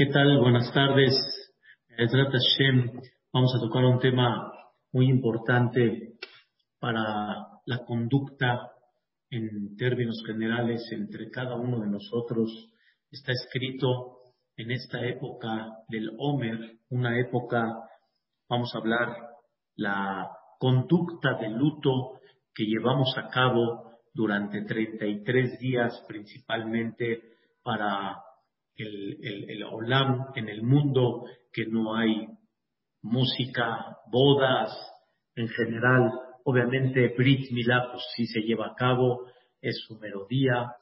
¿Qué tal? Buenas tardes. Vamos a tocar un tema muy importante para la conducta en términos generales entre cada uno de nosotros. Está escrito en esta época del Homer, una época, vamos a hablar, la conducta de luto que llevamos a cabo durante 33 días, principalmente para el, el, Olam, en el mundo, que no hay música, bodas, en general, obviamente Brit Milá, pues sí se lleva a cabo, es su melodía,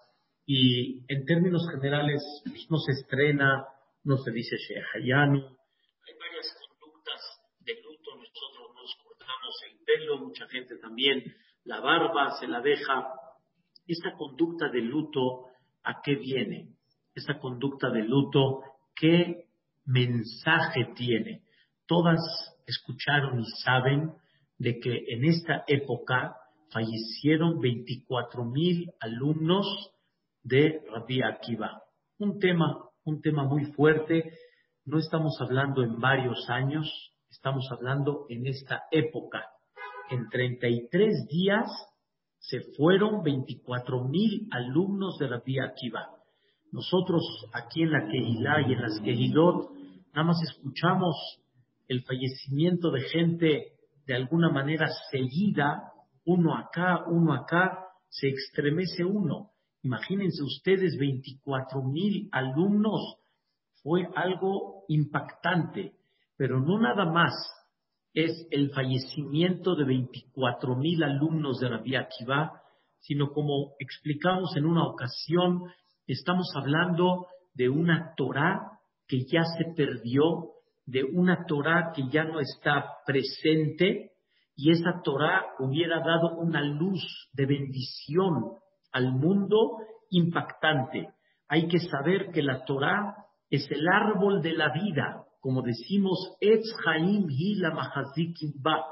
y en términos generales pues, no se estrena, no se dice Shehayanu, hay varias conductas de luto, nosotros nos cortamos el pelo, mucha gente también, la barba se la deja. Esta conducta de luto, ¿a qué viene? Esta conducta de luto, ¿qué mensaje tiene? Todas escucharon y saben de que en esta época fallecieron 24 mil alumnos de Rabbi Akiva. Un tema, un tema muy fuerte. No estamos hablando en varios años, estamos hablando en esta época. En 33 días se fueron 24 mil alumnos de Rabbi Akiva. Nosotros aquí en la Kehilá y en las Kehilot nada más escuchamos el fallecimiento de gente de alguna manera seguida, uno acá, uno acá, se extremece uno. Imagínense ustedes 24 mil alumnos, fue algo impactante, pero no nada más es el fallecimiento de 24 mil alumnos de Rabbi Akiva, sino como explicamos en una ocasión, Estamos hablando de una Torah que ya se perdió, de una Torah que ya no está presente, y esa Torah hubiera dado una luz de bendición al mundo impactante. Hay que saber que la Torah es el árbol de la vida, como decimos, Etz Haim Ba,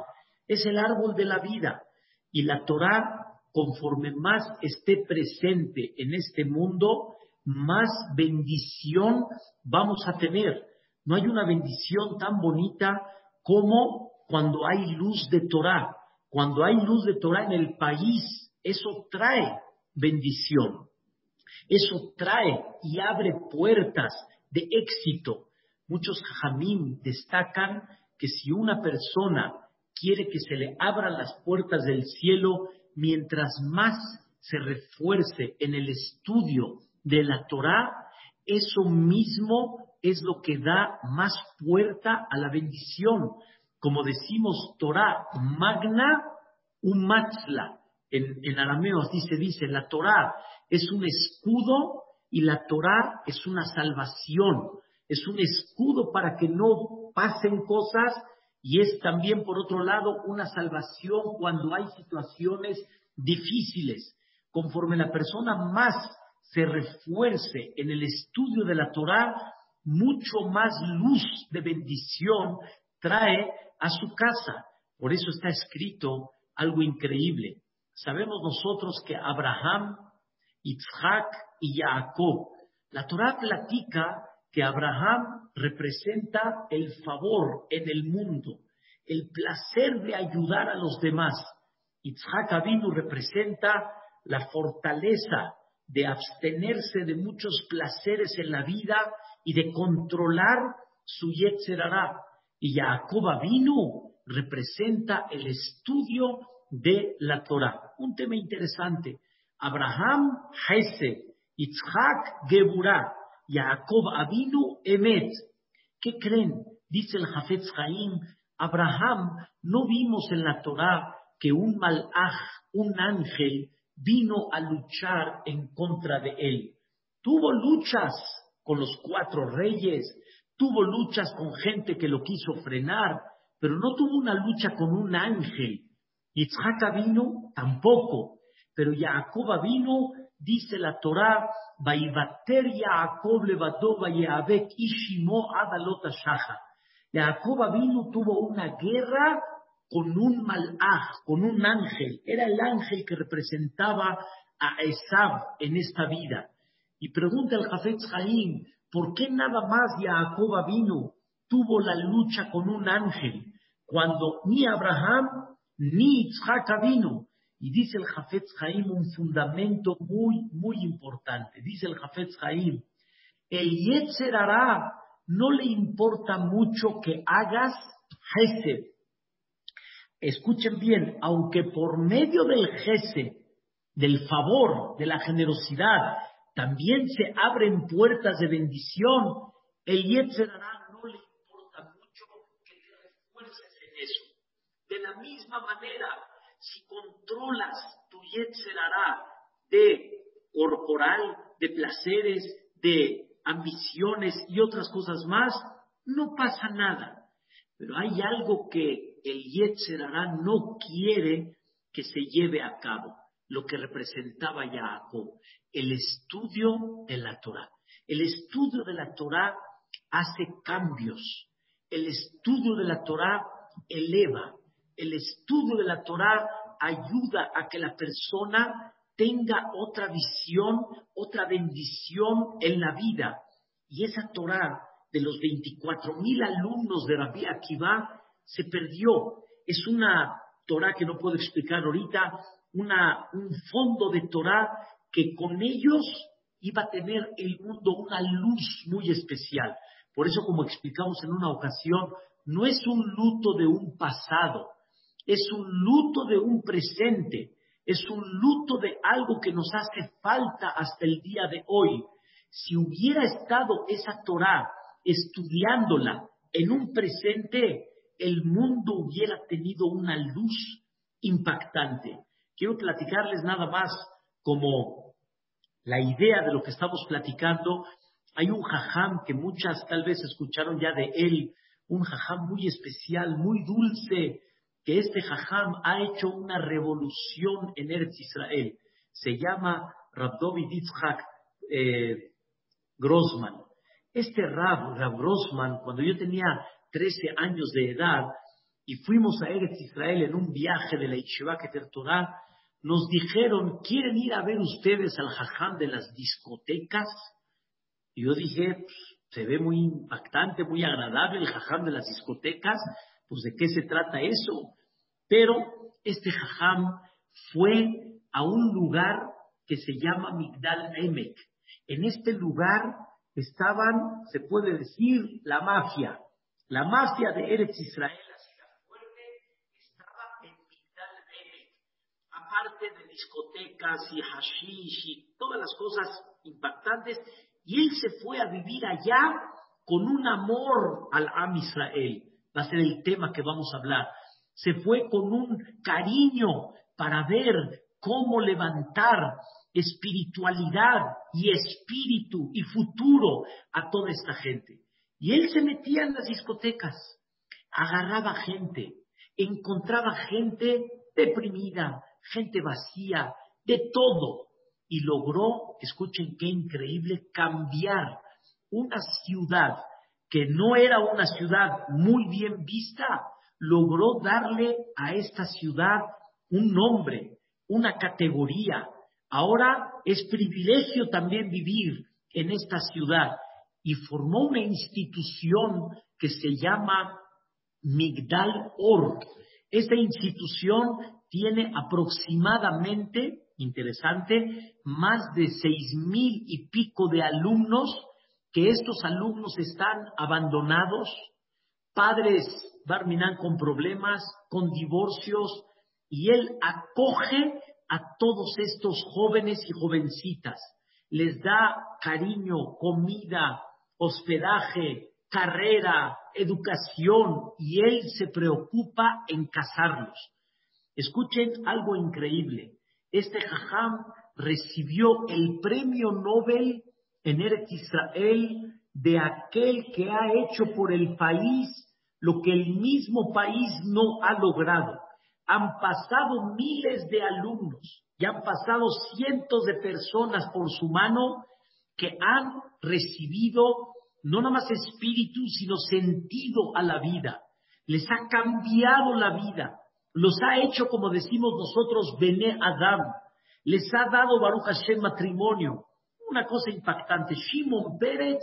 es el árbol de la vida. Y la Torah conforme más esté presente en este mundo, más bendición vamos a tener. No hay una bendición tan bonita como cuando hay luz de Torah. Cuando hay luz de Torah en el país, eso trae bendición. Eso trae y abre puertas de éxito. Muchos jamín destacan que si una persona quiere que se le abran las puertas del cielo, mientras más se refuerce en el estudio de la Torah, eso mismo es lo que da más puerta a la bendición. Como decimos, Torah magna umatzla. En, en arameo así se dice, la Torah es un escudo y la Torah es una salvación. Es un escudo para que no pasen cosas y es también, por otro lado, una salvación cuando hay situaciones difíciles. Conforme la persona más se refuerce en el estudio de la Torah, mucho más luz de bendición trae a su casa. Por eso está escrito algo increíble. Sabemos nosotros que Abraham, Isaac y Jacob, la Torah platica que Abraham representa el favor en el mundo, el placer de ayudar a los demás. Isaac Abinu representa la fortaleza de abstenerse de muchos placeres en la vida y de controlar su Yetzerará. Y Jacob vino representa el estudio de la Torah. Un tema interesante. Abraham, Hesed, Yitzhak, Geburah, Jacob Avinu, Emet. ¿Qué creen? Dice el Jafetz Haim, Abraham, no vimos en la Torah que un malaj, un ángel, vino a luchar en contra de él. Tuvo luchas con los cuatro reyes, tuvo luchas con gente que lo quiso frenar, pero no tuvo una lucha con un ángel. Yitzhak vino tampoco, pero Jacob vino, dice la Torá, Vaivater Jacob levadó Ishimo Adalota Shaha. Jacob vino, tuvo una guerra con un malaj, con un ángel. Era el ángel que representaba a Esab en esta vida. Y pregunta el Jafetz Haim, ¿Por qué nada más Jacob vino? Tuvo la lucha con un ángel cuando ni Abraham ni Isaac vino. Y dice el Jafetz Haim un fundamento muy, muy importante. Dice el Jafetz Haim, el Yetzer no le importa mucho que hagas Hesed. Escuchen bien, aunque por medio del Hesed, del favor, de la generosidad, también se abren puertas de bendición, el Yetzer no le importa mucho que te refuerces en eso. De la misma manera, si controlas tu Yetzer de corporal, de placeres, de ambiciones y otras cosas más, no pasa nada. Pero hay algo que el Yetzer no quiere que se lleve a cabo, lo que representaba Jacob, el estudio de la Torah. El estudio de la Torah hace cambios. El estudio de la Torah eleva. El estudio de la Torah ayuda a que la persona tenga otra visión, otra bendición en la vida. Y esa Torah de los 24 mil alumnos de Rabbi Akiva se perdió. Es una Torah que no puedo explicar ahorita, un fondo de Torah que con ellos iba a tener el mundo una luz muy especial. Por eso, como explicamos en una ocasión, no es un luto de un pasado, es un luto de un presente es un luto de algo que nos hace falta hasta el día de hoy. Si hubiera estado esa Torah estudiándola en un presente, el mundo hubiera tenido una luz impactante. Quiero platicarles nada más como la idea de lo que estamos platicando. Hay un jajam que muchas tal vez escucharon ya de él, un jajam muy especial, muy dulce, que este jajam ha hecho una revolución en Eretz Israel. Se llama Rabdovid Yitzhak eh, Grossman. Este Rab, Rab Grossman, cuando yo tenía 13 años de edad y fuimos a Eretz Israel en un viaje de la Yeshiva Keter Torah, nos dijeron, ¿quieren ir a ver ustedes al jajam de las discotecas? Y yo dije, pues, se ve muy impactante, muy agradable el jajam de las discotecas, pues de qué se trata eso. Pero este jajam fue a un lugar que se llama Migdal Emek. En este lugar estaban, se puede decir, la mafia. La mafia de Eretz Israel, la fuerte, estaba en Migdal Emek. Aparte de discotecas y hashish y todas las cosas impactantes, y él se fue a vivir allá con un amor al Am Israel. Va a ser el tema que vamos a hablar se fue con un cariño para ver cómo levantar espiritualidad y espíritu y futuro a toda esta gente. Y él se metía en las discotecas, agarraba gente, encontraba gente deprimida, gente vacía, de todo. Y logró, escuchen qué increíble, cambiar una ciudad que no era una ciudad muy bien vista logró darle a esta ciudad un nombre, una categoría. Ahora es privilegio también vivir en esta ciudad y formó una institución que se llama Migdal Or. Esta institución tiene aproximadamente, interesante, más de seis mil y pico de alumnos, que estos alumnos están abandonados, padres Barminan con problemas, con divorcios, y él acoge a todos estos jóvenes y jovencitas, les da cariño, comida, hospedaje, carrera, educación, y él se preocupa en casarlos. Escuchen algo increíble. Este jajam recibió el premio Nobel en Eretz Israel de aquel que ha hecho por el país lo que el mismo país no ha logrado. Han pasado miles de alumnos y han pasado cientos de personas por su mano que han recibido no nada más espíritu, sino sentido a la vida. Les ha cambiado la vida. Los ha hecho, como decimos nosotros, Bene Adam. Les ha dado Baruch Hashem matrimonio. Una cosa impactante. Shimon Pérez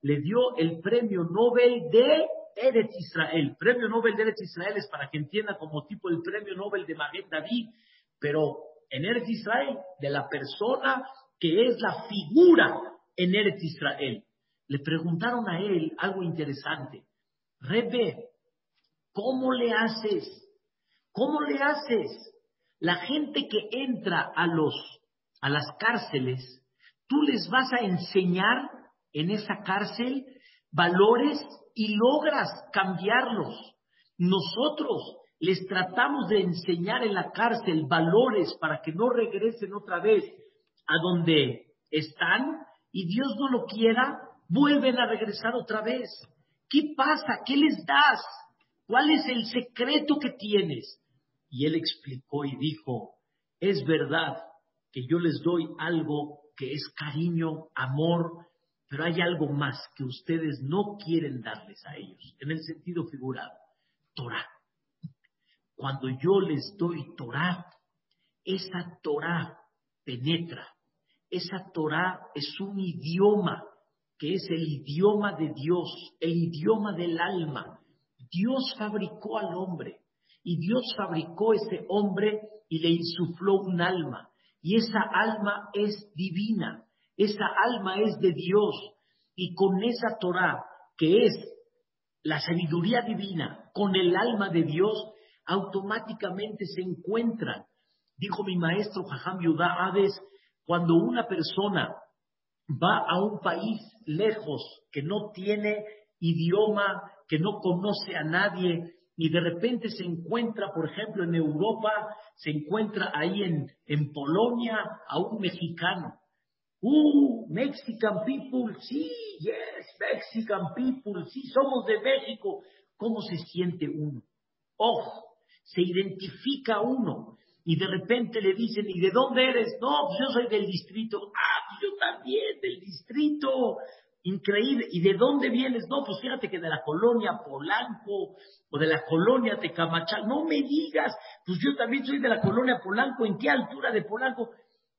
le dio el premio Nobel de Eretz Israel. Premio Nobel de Eretz Israel es para que entienda como tipo el premio Nobel de Maguen David, pero en Eretz Israel, de la persona que es la figura en Eretz Israel. Le preguntaron a él algo interesante. Rebe, ¿cómo le haces? ¿Cómo le haces? La gente que entra a los a las cárceles, tú les vas a enseñar en esa cárcel valores y logras cambiarlos. Nosotros les tratamos de enseñar en la cárcel valores para que no regresen otra vez a donde están y Dios no lo quiera, vuelven a regresar otra vez. ¿Qué pasa? ¿Qué les das? ¿Cuál es el secreto que tienes? Y él explicó y dijo, es verdad que yo les doy algo que es cariño, amor, pero hay algo más que ustedes no quieren darles a ellos, en el sentido figurado, Torah. Cuando yo les doy Torah, esa Torah penetra, esa Torah es un idioma que es el idioma de Dios, el idioma del alma. Dios fabricó al hombre y Dios fabricó ese hombre y le insufló un alma. Y esa alma es divina, esa alma es de Dios. Y con esa Torah, que es la sabiduría divina, con el alma de Dios, automáticamente se encuentran. Dijo mi maestro Jajam Yudá Hades, cuando una persona va a un país lejos, que no tiene idioma, que no conoce a nadie, y de repente se encuentra, por ejemplo, en Europa, se encuentra ahí en, en Polonia a un mexicano. Uh, Mexican people, sí, yes, Mexican people, sí, somos de México. ¿Cómo se siente uno? Ojo, se identifica uno y de repente le dicen, ¿y de dónde eres? No, pues yo soy del distrito. Ah, pues yo también, del distrito. Increíble. ¿Y de dónde vienes? No, pues fíjate que de la colonia Polanco o de la colonia Tecamachal. No me digas, pues yo también soy de la colonia Polanco. ¿En qué altura de Polanco?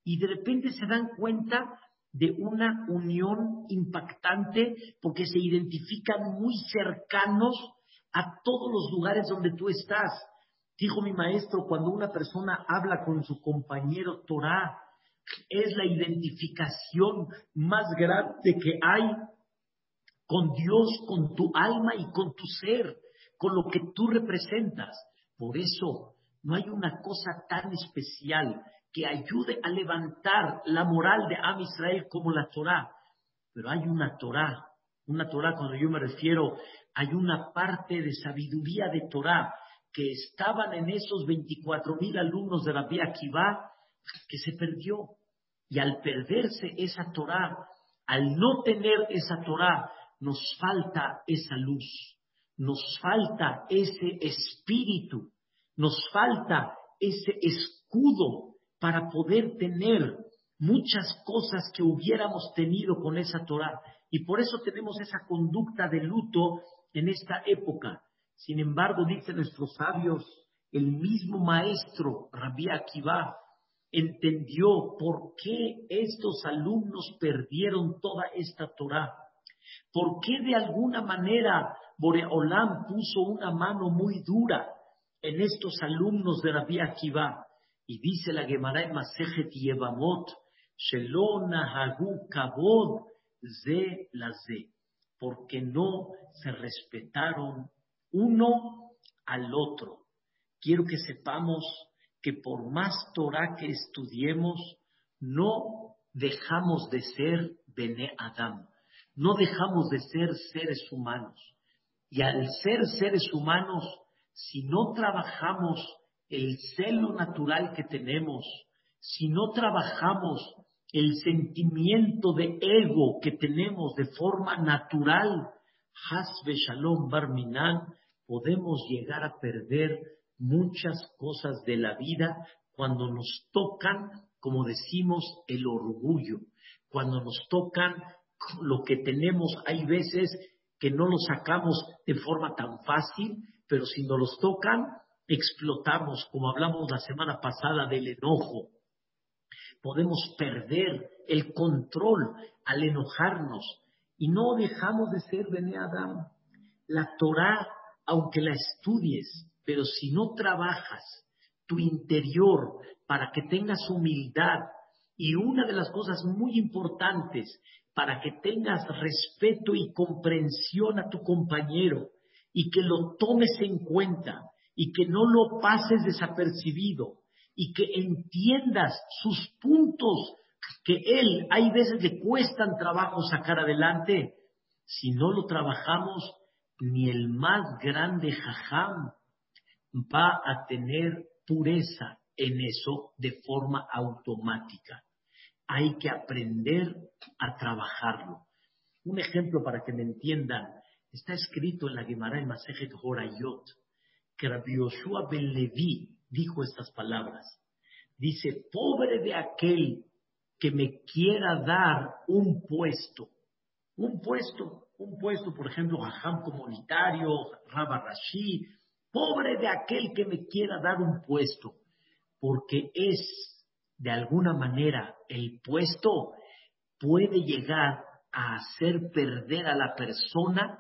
Y de repente se dan cuenta de una unión impactante porque se identifican muy cercanos a todos los lugares donde tú estás. Dijo mi maestro, cuando una persona habla con su compañero Torah, es la identificación más grande que hay con Dios, con tu alma y con tu ser, con lo que tú representas. Por eso no hay una cosa tan especial que ayude a levantar la moral de Am Israel como la Torah. Pero hay una Torah, una Torah cuando yo me refiero, hay una parte de sabiduría de Torah que estaban en esos 24 mil alumnos de Rabbi Akiva que se perdió. Y al perderse esa Torah, al no tener esa Torah, nos falta esa luz, nos falta ese espíritu, nos falta ese escudo para poder tener muchas cosas que hubiéramos tenido con esa Torah. Y por eso tenemos esa conducta de luto en esta época. Sin embargo, dicen nuestros sabios, el mismo maestro, Rabbi Akiva, entendió por qué estos alumnos perdieron toda esta Torah. ¿Por qué de alguna manera Boreolam puso una mano muy dura en estos alumnos de Rabbi Akiva? Y dice la Gemara en Masejet Yevamot, Hagu Kabod Ze la Ze, porque no se respetaron uno al otro. Quiero que sepamos que por más Torah que estudiemos, no dejamos de ser Bene Adam, no dejamos de ser seres humanos. Y al ser seres humanos, si no trabajamos el celo natural que tenemos, si no trabajamos el sentimiento de ego que tenemos de forma natural, Hasbe Shalom Barminan, podemos llegar a perder muchas cosas de la vida cuando nos tocan, como decimos, el orgullo, cuando nos tocan lo que tenemos, hay veces que no lo sacamos de forma tan fácil, pero si nos los tocan, explotamos, como hablamos la semana pasada del enojo. Podemos perder el control al enojarnos. y no dejamos de ser Bene Adam. La Torah, aunque la estudies, pero si no trabajas tu interior para que tengas humildad y una de las cosas muy importantes para que tengas respeto y comprensión a tu compañero y que lo tomes en cuenta y que no lo pases desapercibido y que entiendas sus puntos que él hay veces le cuestan trabajo sacar adelante. Si no lo trabajamos, ni el más grande jajam va a tener pureza en eso de forma automática. Hay que aprender a trabajarlo. Un ejemplo para que me entiendan, está escrito en la Gemara en Masejet Horayot, que Rabbi Yoshua ben Levi dijo estas palabras. Dice, pobre de aquel que me quiera dar un puesto, un puesto, un puesto, por ejemplo, Jajam comunitario, Rabba Rashi, pobre de aquel que me quiera dar un puesto, porque es, de alguna manera, el puesto puede llegar a hacer perder a la persona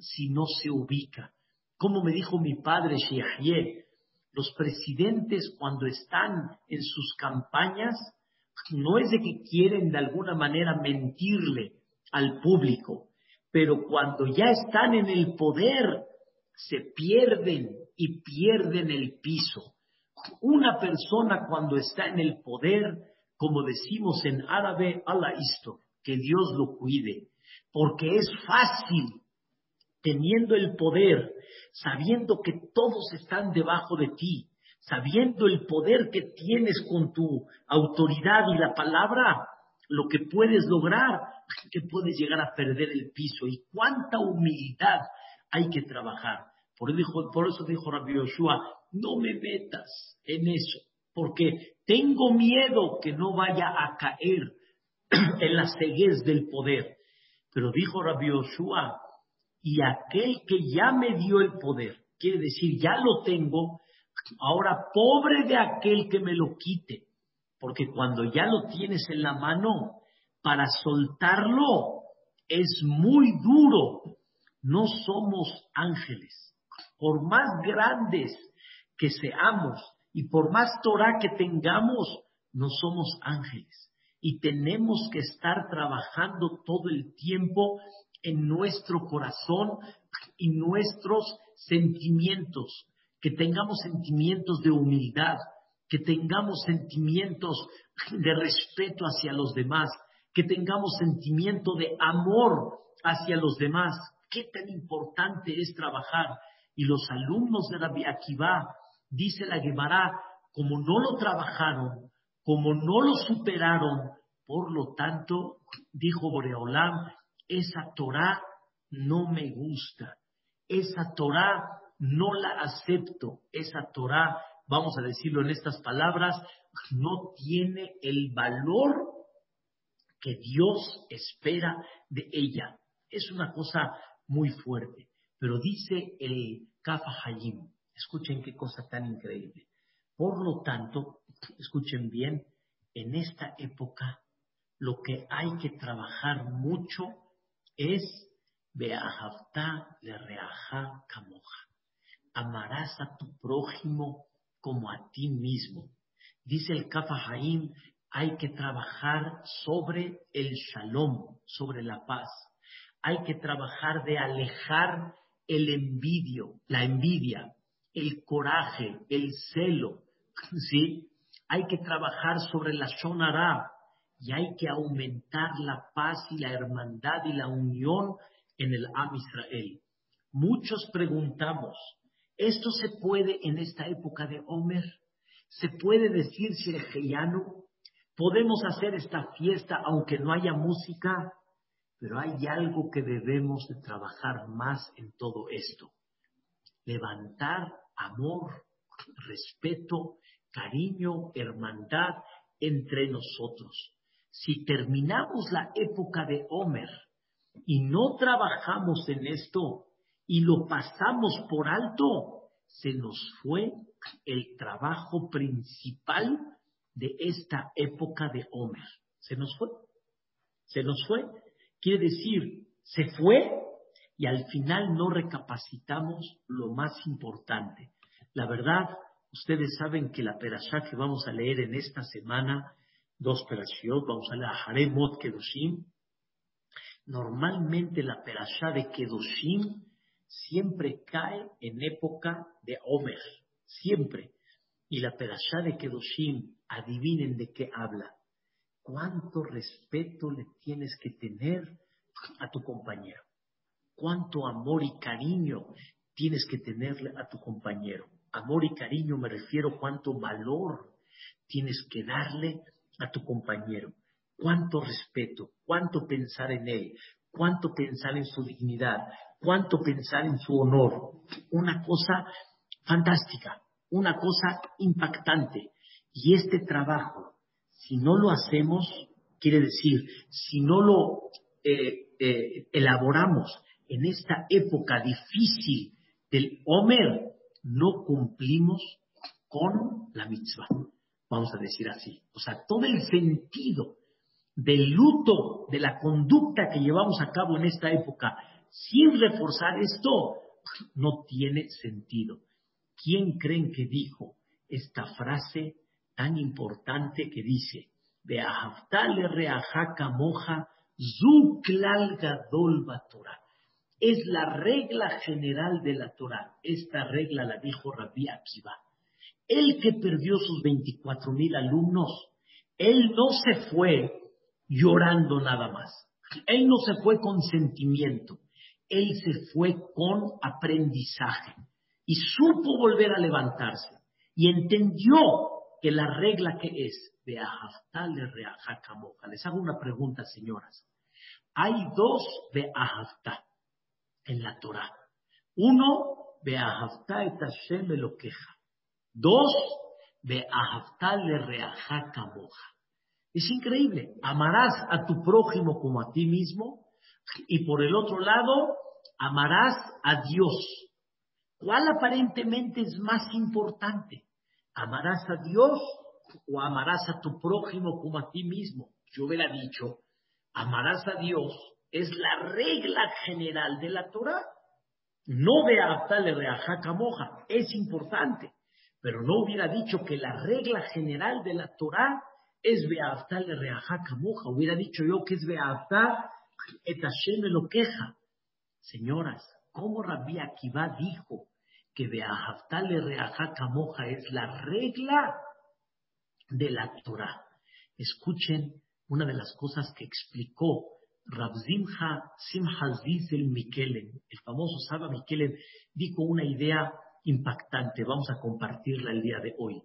si no se ubica. Como me dijo mi padre Sheahye, los presidentes cuando están en sus campañas no es de que quieren de alguna manera mentirle al público, pero cuando ya están en el poder, se pierden y pierden el piso. Una persona cuando está en el poder, como decimos en árabe, Allah isto, que Dios lo cuide, porque es fácil, teniendo el poder, sabiendo que todos están debajo de ti, sabiendo el poder que tienes con tu autoridad y la palabra, lo que puedes lograr, que puedes llegar a perder el piso y cuánta humildad hay que trabajar. Por, eso dijo Rabbi Yoshua, no me metas en eso, porque tengo miedo que no vaya a caer en la ceguez del poder. Pero dijo Rabbi Yoshua, y aquel que ya me dio el poder, quiere decir, ya lo tengo, Ahora, pobre de aquel que me lo quite, porque cuando ya lo tienes en la mano, para soltarlo es muy duro. No somos ángeles. Por más grandes que seamos y por más Torah que tengamos, no somos ángeles. Y tenemos que estar trabajando todo el tiempo en nuestro corazón y nuestros sentimientos que tengamos sentimientos de humildad, que tengamos sentimientos de respeto hacia los demás, que tengamos sentimiento de amor hacia los demás. Qué tan importante es trabajar. Y los alumnos de Rabbi Akiva, dice la Gemara, como no lo trabajaron, como no lo superaron, por lo tanto, dijo Boreolam, esa Torah no me gusta. Esa Torah no la acepto, esa Torah, vamos a decirlo en estas palabras, no tiene el valor que Dios espera de ella. Es una cosa muy fuerte. Pero dice el Kafa Hayim, escuchen qué cosa tan increíble. Por lo tanto, escuchen bien, en esta época lo que hay que trabajar mucho es Beahavta le reaja camoja amarás a tu prójimo como a ti mismo. Dice el Kafahaim, hay que trabajar sobre el shalom, sobre la paz. Hay que trabajar de alejar el envidio, la envidia, el coraje, el celo, ¿sí? Hay que trabajar sobre la shonara y hay que aumentar la paz y la hermandad y la unión en el Am Israel. Muchos preguntamos, esto se puede en esta época de Homer. Se puede decir Shirgeyano. Podemos hacer esta fiesta aunque no haya música. Pero hay algo que debemos de trabajar más en todo esto. Levantar amor, respeto, cariño, hermandad entre nosotros. Si terminamos la época de Homer y no trabajamos en esto, y lo pasamos por alto, se nos fue el trabajo principal de esta época de Homer. Se nos fue. Se nos fue. Quiere decir, se fue y al final no recapacitamos lo más importante. La verdad, ustedes saben que la perashá que vamos a leer en esta semana, dos perashiot, vamos a leer a Haremot Kedoshim. Normalmente la perashá de Kedoshim siempre cae en época de Omer, siempre. Y la perashá de Kedoshim, adivinen de qué habla. ¿Cuánto respeto le tienes que tener a tu compañero? ¿Cuánto amor y cariño tienes que tenerle a tu compañero? Amor y cariño me refiero cuánto valor tienes que darle a tu compañero. Cuánto respeto, cuánto pensar en él, cuánto pensar en su dignidad, cuánto pensar en su honor. Una cosa fantástica, una cosa impactante. Y este trabajo, si no lo hacemos, quiere decir, si no lo eh, eh, elaboramos en esta época difícil del Homer, no cumplimos con la mitzvah. Vamos a decir así. O sea, todo el sentido del luto, de la conducta que llevamos a cabo en esta época, sin reforzar esto, no tiene sentido. ¿Quién creen que dijo esta frase tan importante que dice, moja zuklal gadol Torah? Es la regla general de la Torah. Esta regla la dijo Rabbi Akiva. El que perdió sus 24 mil alumnos, él no se fue llorando nada más. Él no se fue con sentimiento. Él se fue con aprendizaje y supo volver a levantarse y entendió que la regla que es de le Les hago una pregunta, señoras. Hay dos de en la Torah. Uno, de Ahavta et Hashem lo queja. Dos, de Ahavta le Es increíble. Amarás a tu prójimo como a ti mismo y por el otro lado, amarás a Dios. ¿Cuál aparentemente es más importante? ¿Amarás a Dios o amarás a tu prójimo como a ti mismo? Yo hubiera dicho, amarás a Dios es la regla general de la Torah. No de adaptarle reajaca moja, es importante, pero no hubiera dicho que la regla general de la Torah es le reajaca moja, hubiera dicho yo que es beaftar et Hashem lo queja. Señoras, ¿cómo Rabbi Akiva dijo que le reajaca moja es la regla de la Torah? Escuchen una de las cosas que explicó Rabzimha Simha Zizel Mikelen, el famoso Saba Mikelen, dijo una idea impactante, vamos a compartirla el día de hoy.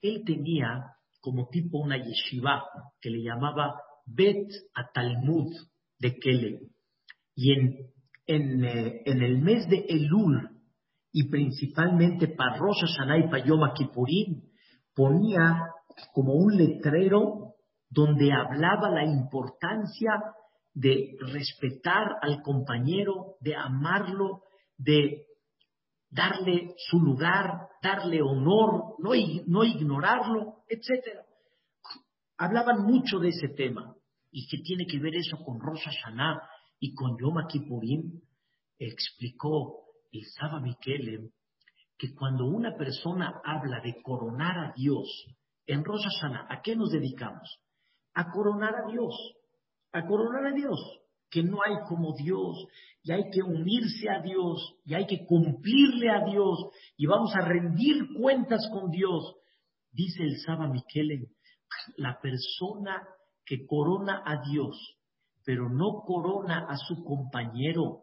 Él tenía como tipo una yeshiva que le llamaba Bet Atalmud de Kelen. Y en, en, eh, en, el mes de Elul, y principalmente para Rosh Hashanah y para Yom Kippurim, ponía como un letrero donde hablaba la importancia de respetar al compañero, de amarlo, de darle su lugar, darle honor, no, no ignorarlo, etc. Hablaban mucho de ese tema. ¿Y qué tiene que ver eso con Rosh Hashanah y con Yom Kippurim? Explicó el Saba Mikelem que cuando una persona habla de coronar a Dios en Rosh Hashanah, ¿a qué nos dedicamos? A coronar a Dios a coronar a Dios, que no hay como Dios, y hay que unirse a Dios, y hay que cumplirle a Dios, y vamos a rendir cuentas con Dios. Dice el Saba Miquelen, la persona que corona a Dios, pero no corona a su compañero,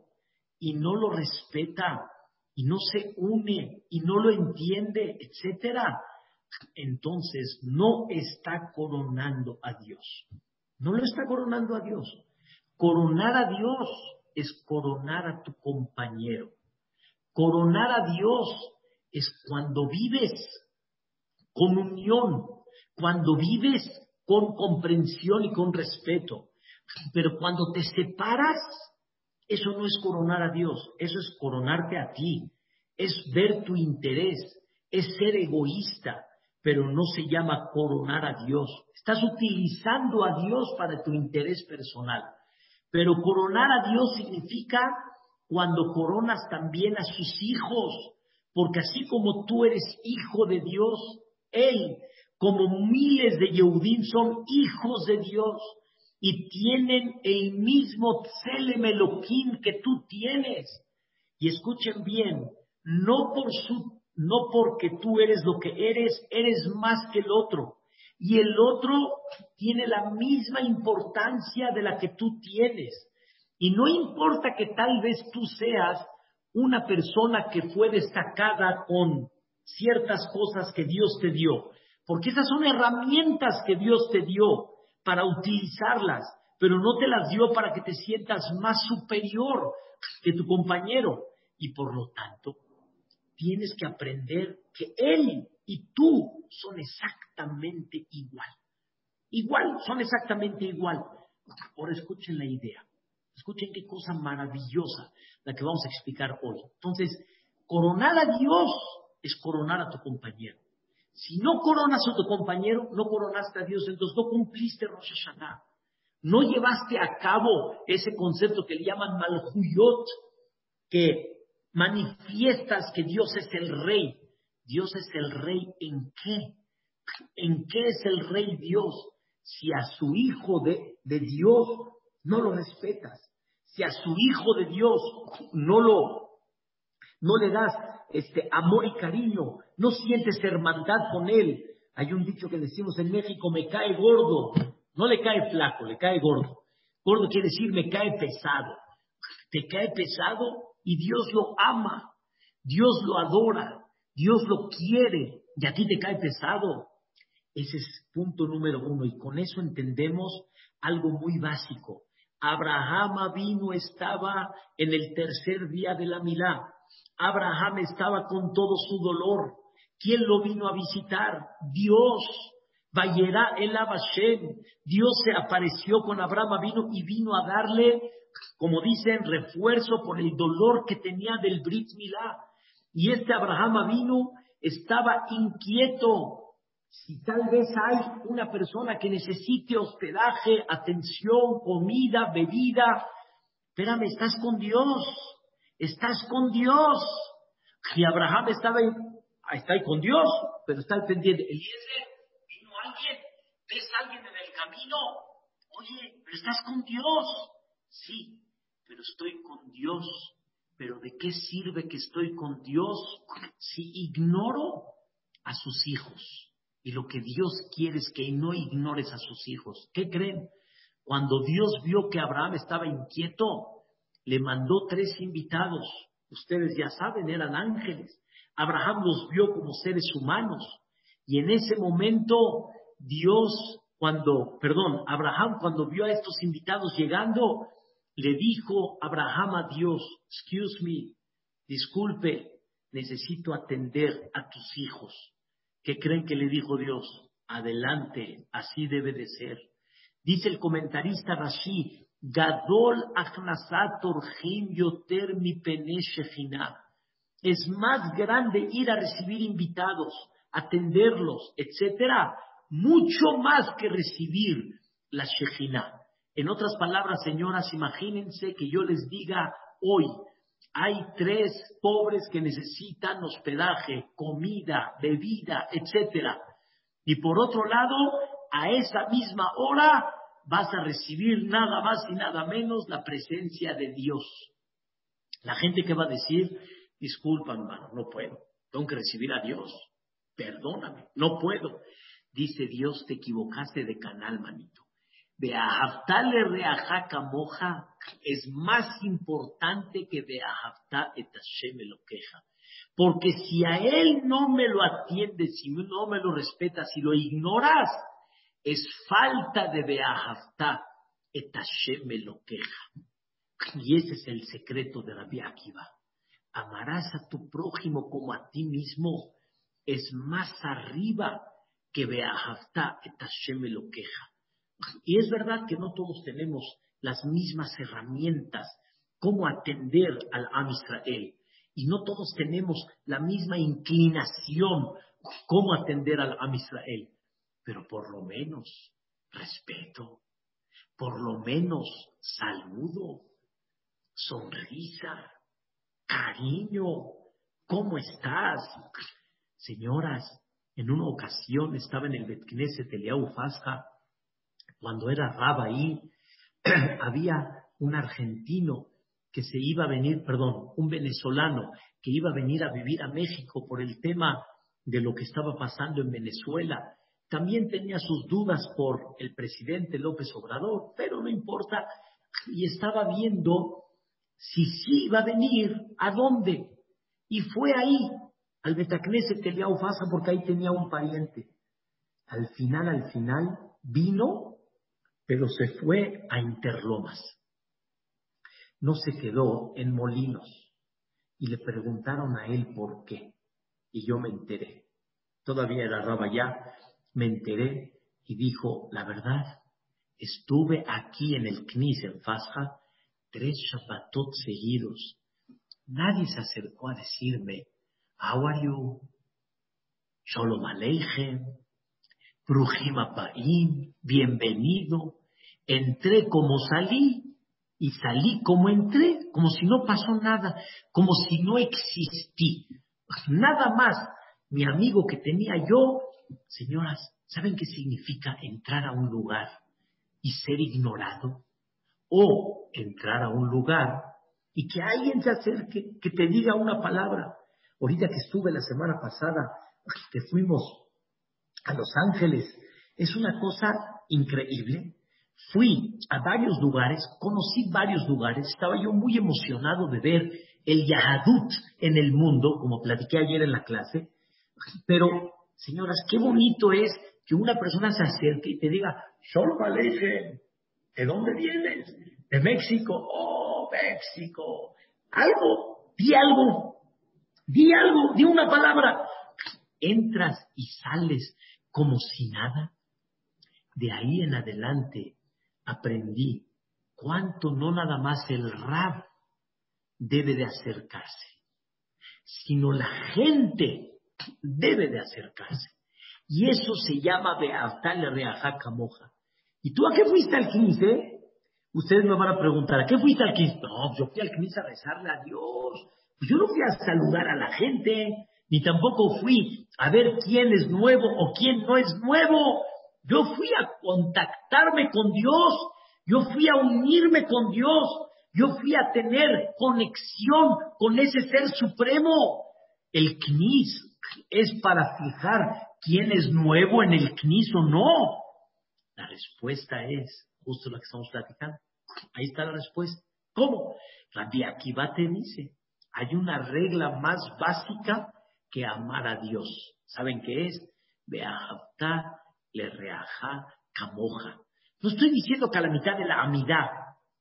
y no lo respeta, y no se une, y no lo entiende, etcétera, entonces no está coronando a Dios. No lo está coronando a Dios. Coronar a Dios es coronar a tu compañero. Coronar a Dios es cuando vives con unión, cuando vives con comprensión y con respeto. Pero cuando te separas, eso no es coronar a Dios, eso es coronarte a ti, es ver tu interés, es ser egoísta, pero no se llama coronar a Dios. Estás utilizando a Dios para tu interés personal. Pero coronar a Dios significa cuando coronas también a sus hijos, porque así como tú eres hijo de Dios, Él, como miles de Yehudim, son hijos de Dios y tienen el mismo Tselem Elohim que tú tienes. Y escuchen bien, no por su, no porque tú eres lo que eres, eres más que el otro. Y el otro tiene la misma importancia de la que tú tienes. Y no importa que tal vez tú seas una persona que fue destacada con ciertas cosas que Dios te dio, porque esas son herramientas que Dios te dio para utilizarlas, pero no te las dio para que te sientas más superior que tu compañero. Y por lo tanto, tienes que aprender que Él y tú son exactamente igual. Igual, son exactamente igual. Ahora escuchen la idea. Escuchen qué cosa maravillosa la que vamos a explicar hoy. Entonces, coronar a Dios es coronar a tu compañero. Si no coronas a tu compañero, no coronaste a Dios, entonces no cumpliste Rosh Hashanah. No llevaste a cabo ese concepto que le llaman Malhuyot, que manifiestas que Dios es el rey. Dios es el rey en qué? ¿En qué es el rey Dios? Si a su hijo de, Dios no lo respetas, si a su hijo de Dios no lo, no le das este amor y cariño, no sientes hermandad con él. Hay un dicho que decimos en México, me cae gordo, no le cae flaco, le cae gordo. Gordo quiere decir me cae pesado. Te cae pesado y Dios lo ama, Dios lo adora, Dios lo quiere y a ti te cae pesado. Ese es punto número uno y con eso entendemos algo muy básico. Abraham vino, estaba en el tercer día de la milá. Abraham estaba con todo su dolor. ¿Quién lo vino a visitar? Dios. Vayera el Abashem. Dios se apareció con Abraham vino y vino a darle, como dicen, refuerzo por el dolor que tenía del Brit Milá. Y este Abraham vino estaba inquieto si tal vez hay una persona que necesite hospedaje, atención, comida, bebida, espérame, estás con Dios, estás con Dios. Y Abraham estaba ahí, está con Dios, pero está al pendiente. Eliezer, vino alguien, ves a alguien en el camino, oye, pero estás con Dios. Sí, pero estoy con Dios. Pero ¿de qué sirve que estoy con Dios si ignoro a sus hijos? Y lo que Dios quiere es que no ignores a sus hijos. ¿Qué creen? Cuando Dios vio que Abraham estaba inquieto, le mandó tres invitados. Ustedes ya saben, eran ángeles. Abraham los vio como seres humanos. Y en ese momento, Dios, cuando, perdón, Abraham cuando vio a estos invitados llegando, le dijo Abraham a Dios, excuse me, disculpe, necesito atender a tus hijos. ¿Qué creen que le dijo Dios? Adelante, así debe de ser. Dice el comentarista Rashi, Gadol yoter mi Es más grande ir a recibir invitados, atenderlos, etcétera, mucho más que recibir la Shejina. En otras palabras, señoras, imagínense que yo les diga hoy, hay tres pobres que necesitan hospedaje, comida, bebida, etc. Y por otro lado, a esa misma hora vas a recibir nada más y nada menos la presencia de Dios. La gente que va a decir, disculpa hermano, no puedo, tengo que recibir a Dios, perdóname, no puedo. Dice Dios, te equivocaste de canal, manito reajaca moja es más importante que Beahavta et Hashem lo queja. Porque si a él no me lo atiendes, si no me lo respetas, si lo ignoras, es falta de Beahavta et Hashem lo queja. Y ese es el secreto de Rabbi Akiva. Amarás a tu prójimo como a ti mismo. Es más arriba que Beahavta et Hashem lo queja. Y es verdad que no todos tenemos las mismas herramientas cómo atender al Am Israel. Y no todos tenemos la misma inclinación cómo atender al Am Israel. Pero por lo menos respeto. por lo menos saludo, sonrisa, cariño, ¿cómo estás? Señoras, en una ocasión estaba en el Betkneset Eliau Fasja, cuando era Raba ahí, había un argentino que se iba a venir, perdón, un venezolano que iba a venir a vivir a México por el tema de lo que estaba pasando en Venezuela. También tenía sus dudas por el presidente López Obrador, pero no importa. Y estaba viendo si sí iba a venir, a dónde. Y fue ahí, al Betacneset Eliau Fasa, porque ahí tenía un pariente. Al final, al final, vino, pero se fue a Interlomas no se quedó en Molinos. Y le preguntaron a él por qué. Y yo me enteré. Todavía era raba ya, me enteré y dijo, la verdad, estuve aquí en el Knis en Fasja tres Shabbatot seguidos. Nadie se acercó a decirme, how are you? Shalom Bruhim bienvenido. Entré como salí y salí como entré, como si no pasó nada, como si no existí. Nada más, mi amigo que tenía yo, señoras, ¿saben qué significa entrar a un lugar y ser ignorado? O entrar a un lugar y que alguien se acerque, que te diga una palabra. Ahorita que estuve la semana pasada, que fuimos a Los Ángeles, es una cosa increíble. Fui a varios lugares, conocí varios lugares, estaba yo muy emocionado de ver el Yahadut en el mundo, como platiqué ayer en la clase, pero, señoras, qué bonito es que una persona se acerque y te diga, Shalom Aleichem, ¿de dónde vienes? De México, oh, México, algo, di algo, di algo, di una palabra. Entras y sales como si nada. De ahí en adelante aprendí cuánto no nada más el Rab debe de acercarse, sino la gente debe de acercarse. Y eso se llama Beaftale Reaja Camoja. ¿Y tú a qué fuiste al 15? Ustedes me van a preguntar, ¿a qué fuiste al 15? No, yo fui al 15 a rezarle a Dios. Pues yo no fui a saludar a la gente, ni tampoco fui a ver quién es nuevo o quién no es nuevo. Yo fui a contactarme con Dios, yo fui a unirme con Dios, yo fui a tener conexión con ese ser supremo. El knis es para fijar quién es nuevo en el knis o no. La respuesta es justo la que estamos platicando. Ahí está la respuesta. ¿Cómo? Rabbi Akiva te dice, hay una regla más básica que amar a Dios. ¿Saben qué es? Beahavta le reaja camoja. No estoy diciendo que a la mitad de la amidad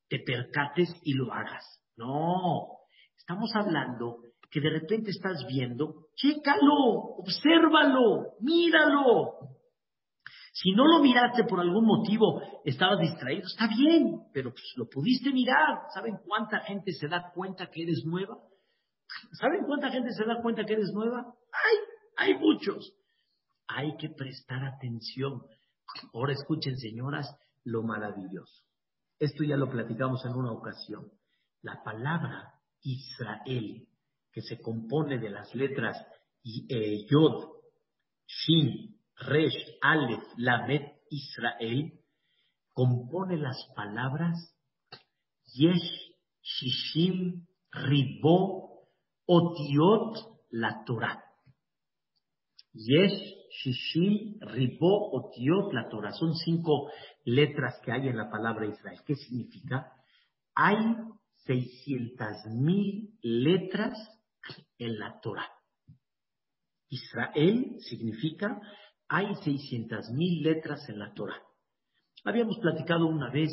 te percates y lo hagas. No, estamos hablando que de repente estás viendo, chécalo, obsérvalo, míralo. Si no lo miraste por algún motivo, estabas distraído, está bien, pero pues lo pudiste mirar. ¿Saben cuánta gente se da cuenta que eres nueva? ¿Saben cuánta gente se da cuenta que eres nueva? Hay, hay muchos hay que prestar atención. Ahora escuchen, señoras, lo maravilloso. Esto ya lo platicamos en una ocasión. La palabra Israel, que se compone de las letras eh, Yod, Shin, Resh, Aleph, Lamed, Israel, compone las palabras Yesh, Shishim, Ribo, Otiot, la Torah. Yesh, Shishi, Ribo, Otiot, la Torah. Son cinco letras que hay en la palabra Israel. ¿Qué significa? Hay 600 mil letras en la Torah. Israel significa hay 600 mil letras en la Torah. Habíamos platicado una vez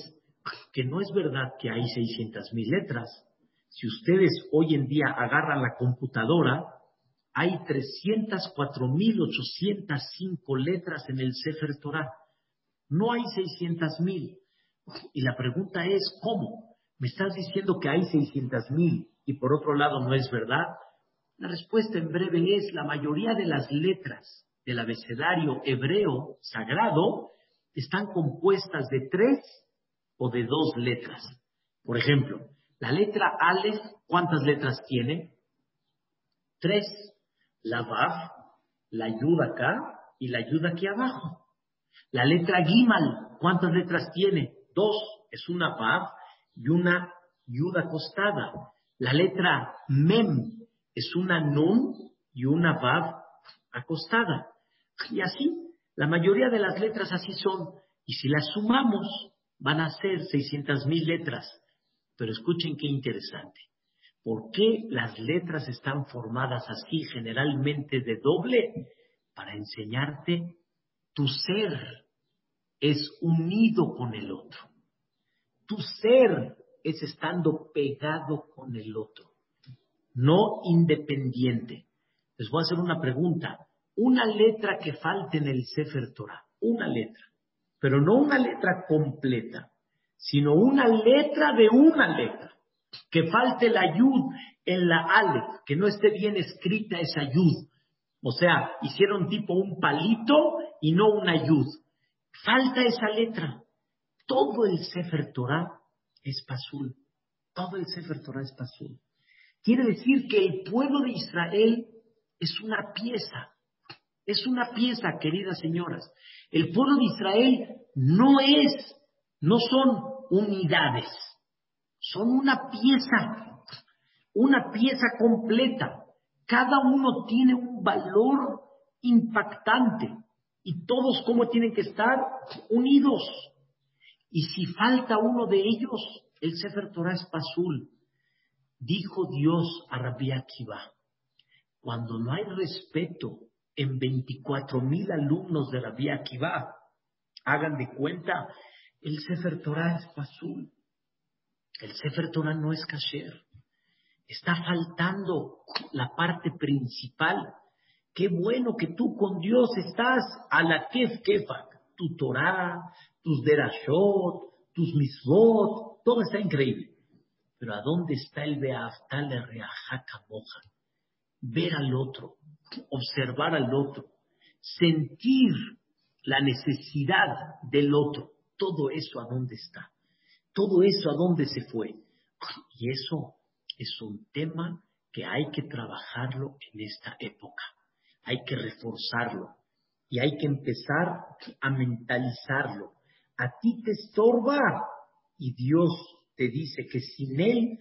que no es verdad que hay 600 mil letras. Si ustedes hoy en día agarran la computadora, hay 304.805 letras en el Sefer Torah. No hay 600.000. Y la pregunta es, ¿cómo? ¿Me estás diciendo que hay 600.000 y por otro lado no es verdad? La respuesta en breve es, la mayoría de las letras del abecedario hebreo sagrado están compuestas de tres o de dos letras. Por ejemplo, la letra Aleph, ¿cuántas letras tiene? Tres. La Vav, la Yud acá y la Yud aquí abajo. La letra Gimal, ¿cuántas letras tiene? Dos. Es una Vav y una Yud acostada. La letra Mem es una Nun y una Vav acostada. Y así, la mayoría de las letras así son. Y si las sumamos, van a ser 600 mil letras. Pero escuchen qué interesante. ¿Por qué las letras están formadas así, generalmente de doble? Para enseñarte, tu ser es unido con el otro. Tu ser es estando pegado con el otro, no independiente. Les voy a hacer una pregunta. Una letra que falte en el Sefer Torah, una letra, pero no una letra completa, sino una letra de una letra. Que falte la yud en la ale, que no esté bien escrita esa yud. O sea, hicieron tipo un palito y no una yud. Falta esa letra. Todo el Sefer Torah es pasul. Todo el Sefer Torah es pasul. Quiere decir que el pueblo de Israel es una pieza. Es una pieza, queridas señoras. El pueblo de Israel no es no son unidades, son una pieza, una pieza completa. Cada uno tiene un valor impactante y todos como tienen que estar unidos. Y si falta uno de ellos, el Sefer Torah es. Dijo Dios a Rabbi Akiva, cuando no hay respeto en 24 mil alumnos de Rabbi Akiva, hagan de cuenta el Sefer Torah es pasul. El Sefer Torah no es kasher. Está faltando la parte principal. Qué bueno que tú con Dios estás a la kef kefak. Tu Torah, tus derashot, tus misvot, todo está increíble. Pero ¿a dónde está el beaftal reajaka moja? Ver al otro, observar al otro, sentir la necesidad del otro todo eso a dónde está, todo eso a dónde se fue. Y eso es un tema que hay que trabajarlo en esta época, hay que reforzarlo y hay que empezar a mentalizarlo. A ti te estorba y Dios te dice que sin él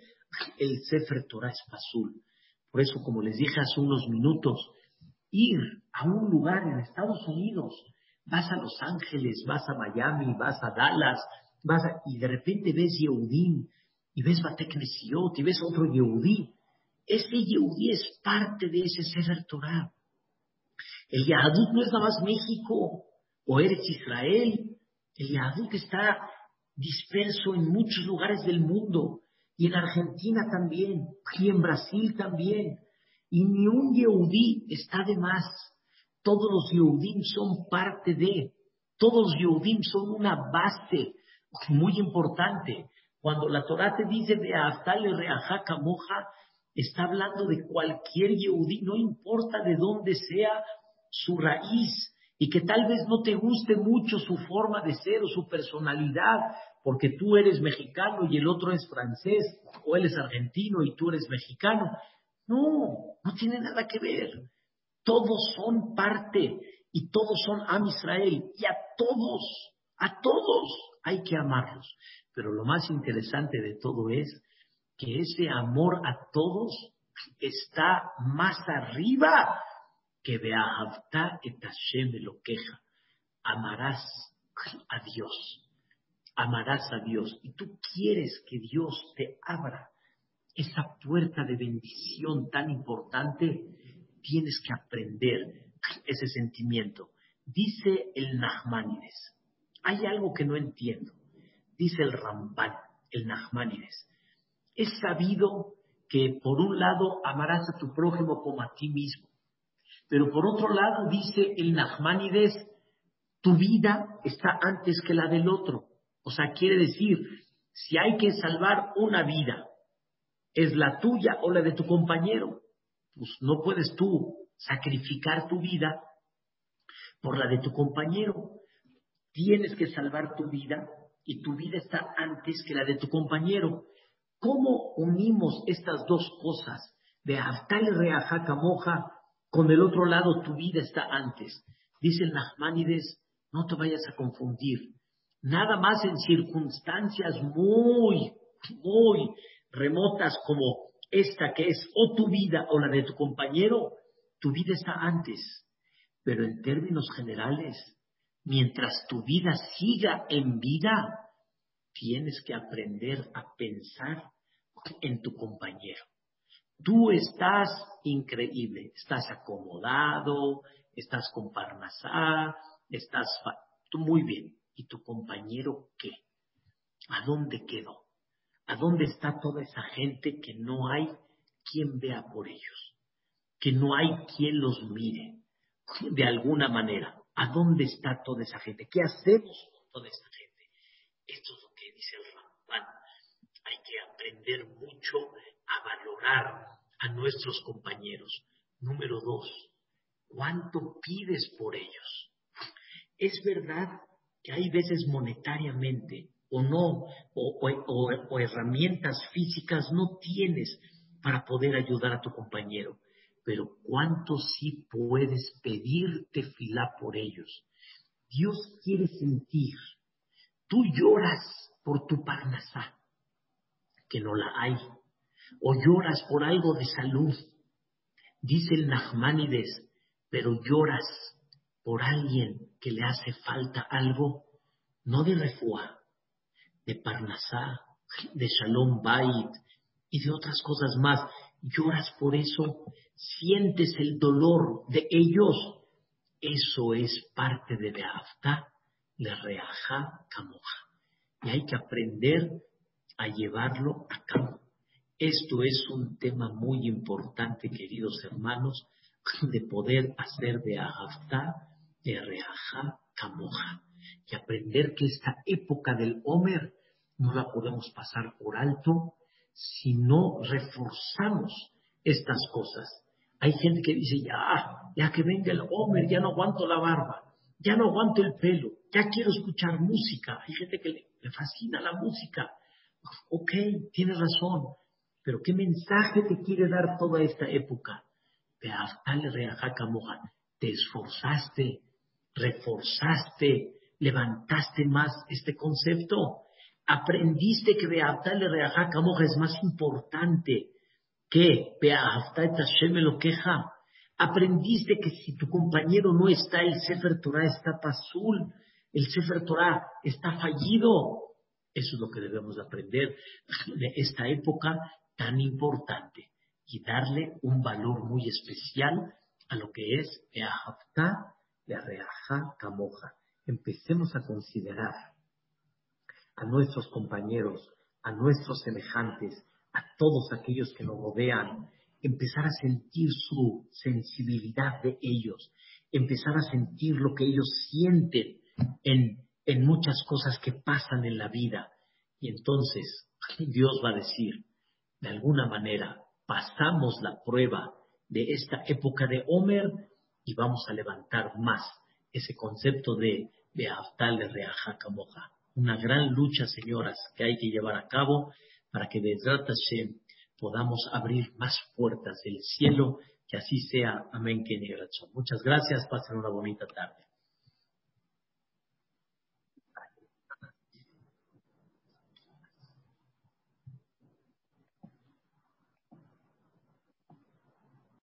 el Sefer Torah es azul. Por eso, como les dije hace unos minutos, ir a un lugar en Estados Unidos Vas a Los Ángeles, vas a Miami, vas a Dallas, vas y de repente ves Yehudim, y ves Bateknesiot, y ves otro Yehudí. Ese Yehudí es parte de ese Sefer Torah. El Yahadut no es nada más México o eres Israel. El Yahadut está disperso en muchos lugares del mundo, y en Argentina también, y en Brasil también. Y ni un Yehudí está de más. Todos los Yehudim son parte de, todos los Yehudim son una base muy importante. Cuando la Torah te dice de Aftale Reajaka Moja, está hablando de cualquier Yehudí, no importa de dónde sea su raíz, y que tal vez no te guste mucho su forma de ser o su personalidad, porque tú eres mexicano y el otro es francés, o él es argentino y tú eres mexicano. No, no tiene nada que ver. Todos son parte y todos son Am Israel y a todos, a todos hay que amarlos. Pero lo más interesante de todo es que ese amor a todos está más arriba que de Ahavta et Hashem lo queja. Amarás a Dios. Amarás a Dios. Y tú quieres que Dios te abra esa puerta de bendición tan importante tienes que aprender ese sentimiento. Dice el Nachmanides, hay algo que no entiendo. Dice el Ramban, el Nachmanides, es sabido que por un lado amarás a tu prójimo como a ti mismo, pero por otro lado dice el Nachmanides, tu vida está antes que la del otro. O sea, quiere decir, si hay que salvar una vida, es la tuya o la de tu compañero pues no puedes tú sacrificar tu vida por la de tu compañero. Tienes que salvar tu vida y tu vida está antes que la de tu compañero. ¿Cómo unimos estas dos cosas? De Aftal Reajaca Moja, con el otro lado tu vida está antes. Dice el no te vayas a confundir. Nada más en circunstancias muy, muy remotas como esta que es o tu vida o la de tu compañero, tu vida está antes. Pero en términos generales, mientras tu vida siga en vida, tienes que aprender a pensar en tu compañero. Tú estás increíble, estás acomodado, estás con Parnasá, estás muy bien. ¿Y tu compañero qué? ¿A dónde quedó? ¿A dónde está toda esa gente que no hay quien vea por ellos? Que no hay quien los mire de alguna manera. ¿A dónde está toda esa gente? ¿Qué hacemos con toda esa gente? Esto es lo que dice el Ramban. Hay que aprender mucho a valorar a nuestros compañeros. Número dos, ¿cuánto pides por ellos? Es verdad que hay veces monetariamente o no, o, herramientas físicas no tienes para poder ayudar a tu compañero. Pero ¿cuánto sí puedes pedirte fila por ellos? Dios quiere sentir. Tú lloras por tu parnasá, que no la hay, o lloras por algo de salud. Dice el Nachmanides, pero lloras por alguien que le hace falta algo, no de refuá, de Parnasá, de Shalom Bait y de otras cosas más. Lloras por eso, sientes el dolor de ellos. Eso es parte de Beafta, de Reaja Camoja. Y hay que aprender a llevarlo a cabo. Esto es un tema muy importante, queridos hermanos, de poder hacer de de Reaja Camoja. Y aprender que esta época del Homer no la podemos pasar por alto si no reforzamos estas cosas. Hay gente que dice, ya, ya que venga el Homer, ya no aguanto la barba, ya no aguanto el pelo, ya quiero escuchar música. Hay gente que le, fascina la música. Ok, tiene razón, pero ¿qué mensaje te quiere dar toda esta época? Te esforzaste, reforzaste, levantaste más este concepto. Aprendiste que Beaftale Reajá Camoja es más importante que Beaftale Tashem lo queja. Aprendiste que si tu compañero no está, el Sefer Torah está pasul, el Sefer Torah está fallido. Eso es lo que debemos aprender de esta época tan importante y darle un valor muy especial a lo que es Beaftá de Reajá Camoja. Empecemos a considerar a nuestros compañeros, a nuestros semejantes, a todos aquellos que nos rodean, empezar a sentir su sensibilidad de ellos, empezar a sentir lo que ellos sienten en, en muchas cosas que pasan en la vida. Y entonces Dios va a decir, de alguna manera, pasamos la prueba de esta época de Homer y vamos a levantar más ese concepto de, de Aftal de Reaja Camoja una gran lucha, señoras, que hay que llevar a cabo para que desde podamos abrir más puertas del cielo, que así sea. Amén, que Muchas gracias, pasen una bonita tarde.